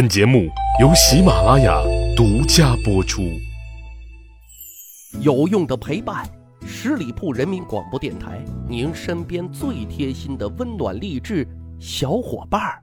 本节目由喜马拉雅独家播出。有用的陪伴，十里铺人民广播电台，您身边最贴心的温暖励志小伙伴儿。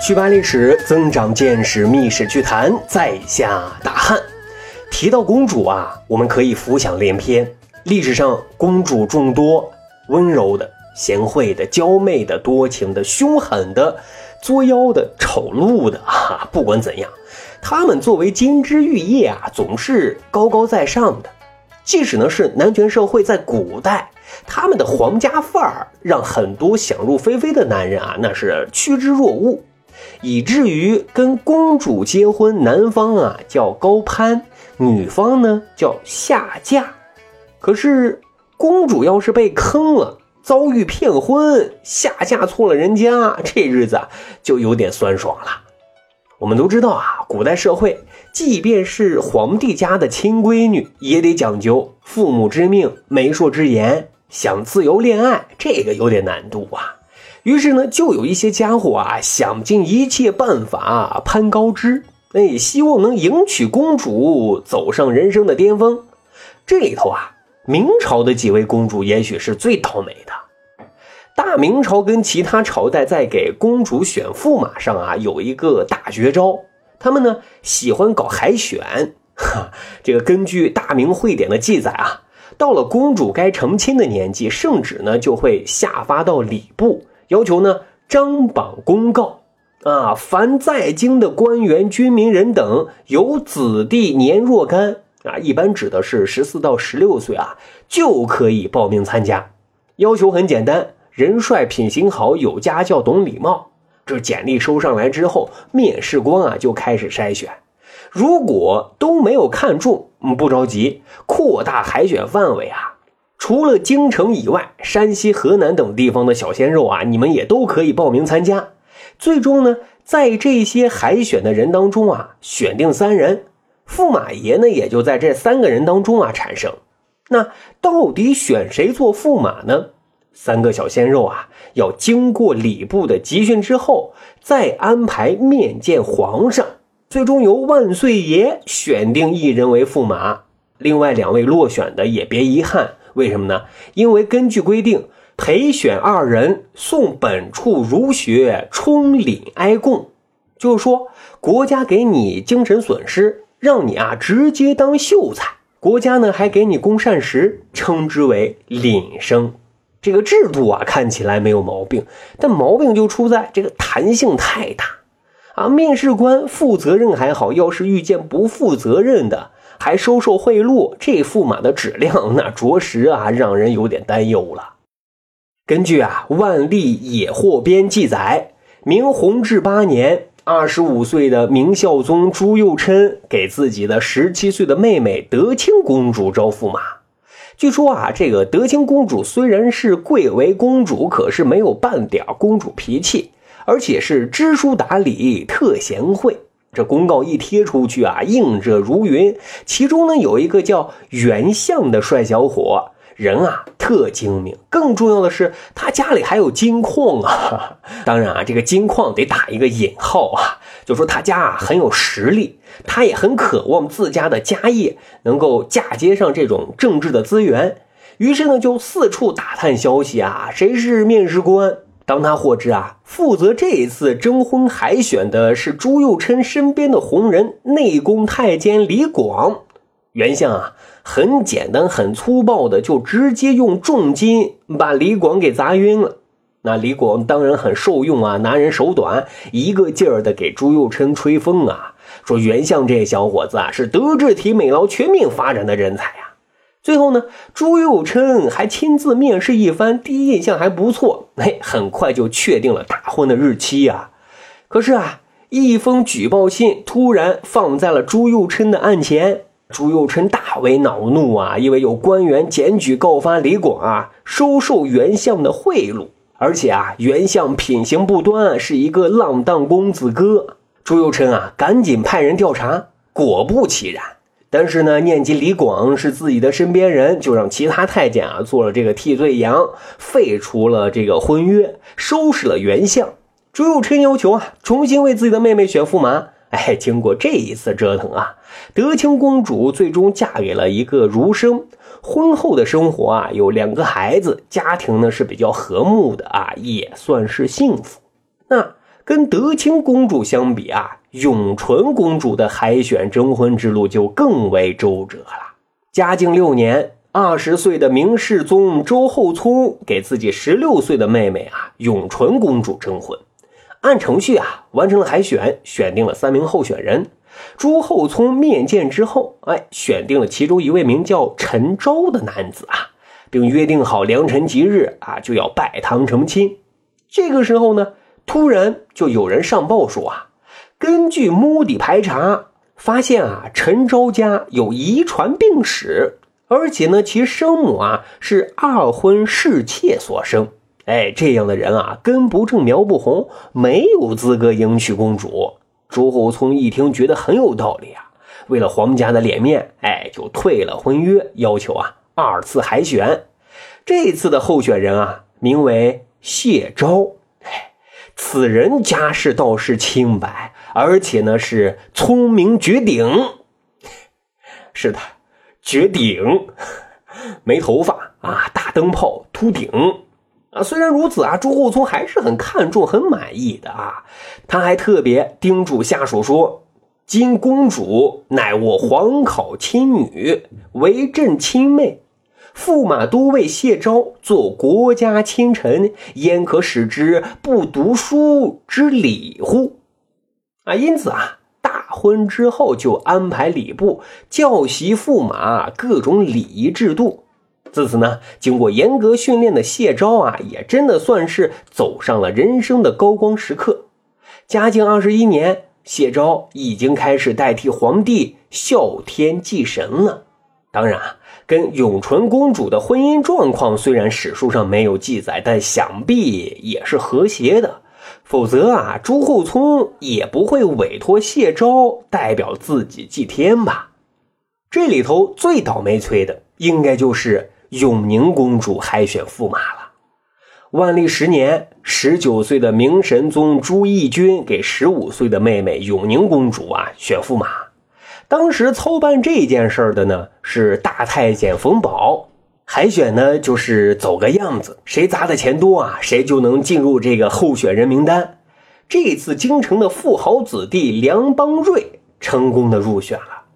去扒历史，增长见识，密室趣谈，在下大汉。提到公主啊，我们可以浮想联翩。历史上公主众多，温柔的、贤惠的、娇媚的、多情的、凶狠的、作妖的、丑陋的啊！不管怎样，她们作为金枝玉叶啊，总是高高在上的。即使呢是男权社会，在古代，他们的皇家范儿让很多想入非非的男人啊，那是趋之若鹜。以至于跟公主结婚，男方啊叫高攀，女方呢叫下嫁。可是公主要是被坑了，遭遇骗婚，下嫁错了人家，这日子就有点酸爽了。我们都知道啊，古代社会，即便是皇帝家的亲闺女，也得讲究父母之命、媒妁之言，想自由恋爱，这个有点难度啊。于是呢，就有一些家伙啊，想尽一切办法攀高枝，哎，希望能迎娶公主，走上人生的巅峰。这里头啊，明朝的几位公主也许是最倒霉的。大明朝跟其他朝代在给公主选驸马上啊，有一个大绝招，他们呢喜欢搞海选。哈，这个根据《大明会典》的记载啊，到了公主该成亲的年纪，圣旨呢就会下发到礼部。要求呢，张榜公告啊，凡在京的官员、军民人等，有子弟年若干啊，一般指的是十四到十六岁啊，就可以报名参加。要求很简单，人帅、品行好、有家教、懂礼貌。这简历收上来之后，面试官啊就开始筛选。如果都没有看中，嗯，不着急，扩大海选范围啊。除了京城以外，山西、河南等地方的小鲜肉啊，你们也都可以报名参加。最终呢，在这些海选的人当中啊，选定三人，驸马爷呢也就在这三个人当中啊产生。那到底选谁做驸马呢？三个小鲜肉啊，要经过礼部的集训之后，再安排面见皇上，最终由万岁爷选定一人为驸马。另外两位落选的也别遗憾。为什么呢？因为根据规定，陪选二人送本处儒学，充领哀贡。就是说，国家给你精神损失，让你啊直接当秀才，国家呢还给你供膳食，称之为领生。这个制度啊看起来没有毛病，但毛病就出在这个弹性太大啊。面试官负责任还好，要是遇见不负责任的。还收受贿赂，这驸马的质量那着实啊，让人有点担忧了。根据啊《万历野获编》记载，明弘治八年，二十五岁的明孝宗朱佑樘给自己的十七岁的妹妹德清公主招驸马。据说啊，这个德清公主虽然是贵为公主，可是没有半点公主脾气，而且是知书达理，特贤惠。这公告一贴出去啊，应者如云。其中呢，有一个叫袁相的帅小伙，人啊特精明。更重要的是，他家里还有金矿啊。当然啊，这个金矿得打一个引号啊，就说他家啊很有实力，他也很渴望自家的家业能够嫁接上这种政治的资源。于是呢，就四处打探消息啊，谁是面试官。当他获知啊，负责这一次征婚海选的是朱佑琛身边的红人内宫太监李广，袁相啊，很简单、很粗暴的就直接用重金把李广给砸晕了。那李广当然很受用啊，拿人手短，一个劲儿的给朱佑琛吹风啊，说袁相这小伙子啊，是德智体美劳全面发展的人才。最后呢，朱佑琛还亲自面试一番，第一印象还不错，哎，很快就确定了大婚的日期呀。可是啊，一封举报信突然放在了朱佑琛的案前，朱佑琛大为恼怒啊，因为有官员检举告发李广啊，收受袁相的贿赂，而且啊，袁相品行不端，是一个浪荡公子哥。朱佑琛啊，赶紧派人调查，果不其然。但是呢，念及李广是自己的身边人，就让其他太监啊做了这个替罪羊，废除了这个婚约，收拾了原相。朱佑樘要求啊，重新为自己的妹妹选驸马。哎，经过这一次折腾啊，德清公主最终嫁给了一个儒生。婚后的生活啊，有两个孩子，家庭呢是比较和睦的啊，也算是幸福。那跟德清公主相比啊，永淳公主的海选征婚之路就更为周折了。嘉靖六年，二十岁的明世宗周厚聪给自己十六岁的妹妹啊永淳公主征婚，按程序啊完成了海选，选定了三名候选人。朱厚熜面见之后，哎，选定了其中一位名叫陈昭的男子啊，并约定好良辰吉日啊，就要拜堂成亲。这个时候呢，突然就有人上报说啊，根据墓地排查，发现啊，陈昭家有遗传病史，而且呢，其生母啊是二婚侍妾所生。哎，这样的人啊，根不正苗不红，没有资格迎娶公主。朱厚熜一听，觉得很有道理啊。为了皇家的脸面，哎，就退了婚约，要求啊二次海选。这次的候选人啊，名为谢昭。此人家世倒是清白，而且呢是聪明绝顶。是的，绝顶，没头发啊，大灯泡，秃顶。啊，虽然如此啊，朱厚熜还是很看重、很满意的啊。他还特别叮嘱下属说：“今公主乃我皇考亲女，为朕亲妹，驸马都尉谢昭做国家亲臣，焉可使之不读书之礼乎？”啊，因此啊，大婚之后就安排礼部教习驸马各种礼仪制度。自此呢，经过严格训练的谢昭啊，也真的算是走上了人生的高光时刻。嘉靖二十一年，谢昭已经开始代替皇帝孝天祭神了。当然，跟永淳公主的婚姻状况虽然史书上没有记载，但想必也是和谐的。否则啊，朱厚熜也不会委托谢昭代表自己祭天吧？这里头最倒霉催的，应该就是。永宁公主海选驸马了。万历十年，十九岁的明神宗朱翊钧给十五岁的妹妹永宁公主啊选驸马。当时操办这件事的呢是大太监冯保。海选呢就是走个样子，谁砸的钱多啊，谁就能进入这个候选人名单。这次京城的富豪子弟梁邦瑞成功的入选了。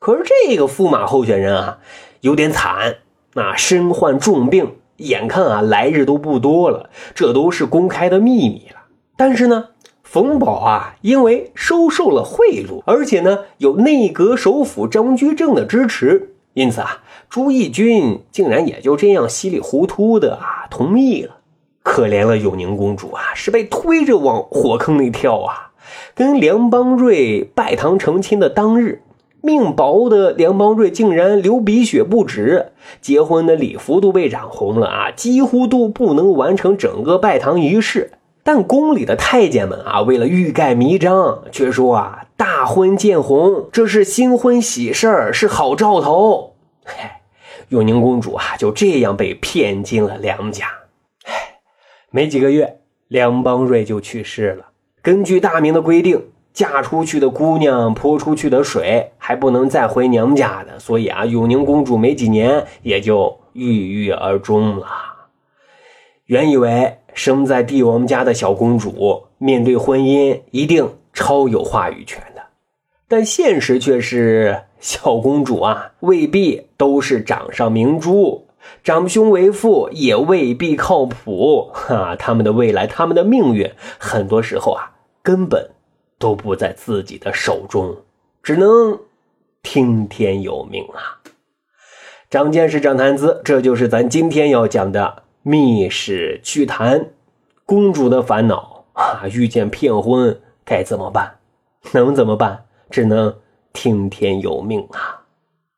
可是这个驸马候选人啊有点惨。那身患重病，眼看啊来日都不多了，这都是公开的秘密了。但是呢，冯保啊，因为收受了贿赂，而且呢有内阁首辅张居正的支持，因此啊，朱翊钧竟然也就这样稀里糊涂的啊同意了。可怜了永宁公主啊，是被推着往火坑里跳啊。跟梁邦瑞拜堂成亲的当日。命薄的梁邦瑞竟然流鼻血不止，结婚的礼服都被染红了啊，几乎都不能完成整个拜堂仪式。但宫里的太监们啊，为了欲盖弥彰，却说啊，大婚见红，这是新婚喜事儿，是好兆头。嗨，永宁公主啊，就这样被骗进了梁家。唉，没几个月，梁邦瑞就去世了。根据大明的规定。嫁出去的姑娘泼出去的水还不能再回娘家的，所以啊，永宁公主没几年也就郁郁而终了。原以为生在帝王家的小公主面对婚姻一定超有话语权的，但现实却是小公主啊未必都是掌上明珠，长兄为父也未必靠谱。哈，他们的未来，他们的命运，很多时候啊根本。都不在自己的手中，只能听天由命啊！长见识，长谈资，这就是咱今天要讲的密室趣谈。公主的烦恼啊，遇见骗婚该怎么办？能怎么办？只能听天由命啊！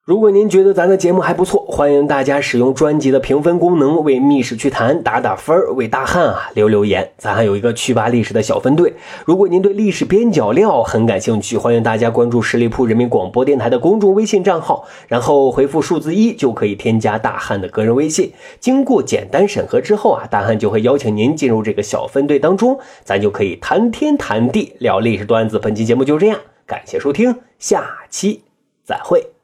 如果您觉得咱的节目还不错，欢迎大家使用专辑的评分功能为《密室趣谈》打打分儿，为大汉啊留留言。咱还有一个趣吧历史的小分队。如果您对历史边角料很感兴趣，欢迎大家关注十里铺人民广播电台的公众微信账号，然后回复数字一就可以添加大汉的个人微信。经过简单审核之后啊，大汉就会邀请您进入这个小分队当中，咱就可以谈天谈地聊历史段子。本期节目就这样，感谢收听，下期再会。